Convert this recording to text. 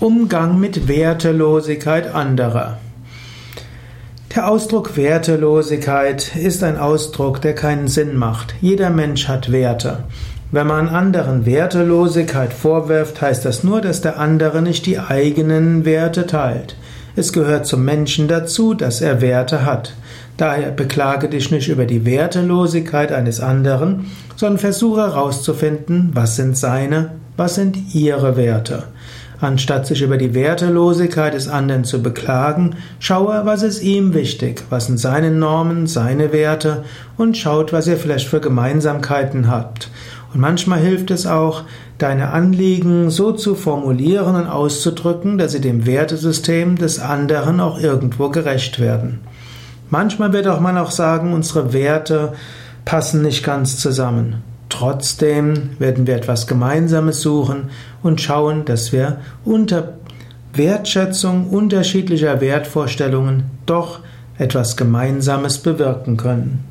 Umgang mit Wertelosigkeit anderer. Der Ausdruck Wertelosigkeit ist ein Ausdruck, der keinen Sinn macht. Jeder Mensch hat Werte. Wenn man anderen Wertelosigkeit vorwirft, heißt das nur, dass der andere nicht die eigenen Werte teilt. Es gehört zum Menschen dazu, dass er Werte hat. Daher beklage dich nicht über die Wertelosigkeit eines anderen, sondern versuche herauszufinden, was sind seine, was sind ihre Werte. Anstatt sich über die Wertelosigkeit des anderen zu beklagen, schaue, was ist ihm wichtig, was sind seine Normen, seine Werte und schaut, was ihr vielleicht für Gemeinsamkeiten habt. Und manchmal hilft es auch, deine Anliegen so zu formulieren und auszudrücken, dass sie dem Wertesystem des anderen auch irgendwo gerecht werden. Manchmal wird auch man auch sagen, unsere Werte passen nicht ganz zusammen. Trotzdem werden wir etwas Gemeinsames suchen und schauen, dass wir unter Wertschätzung unterschiedlicher Wertvorstellungen doch etwas Gemeinsames bewirken können.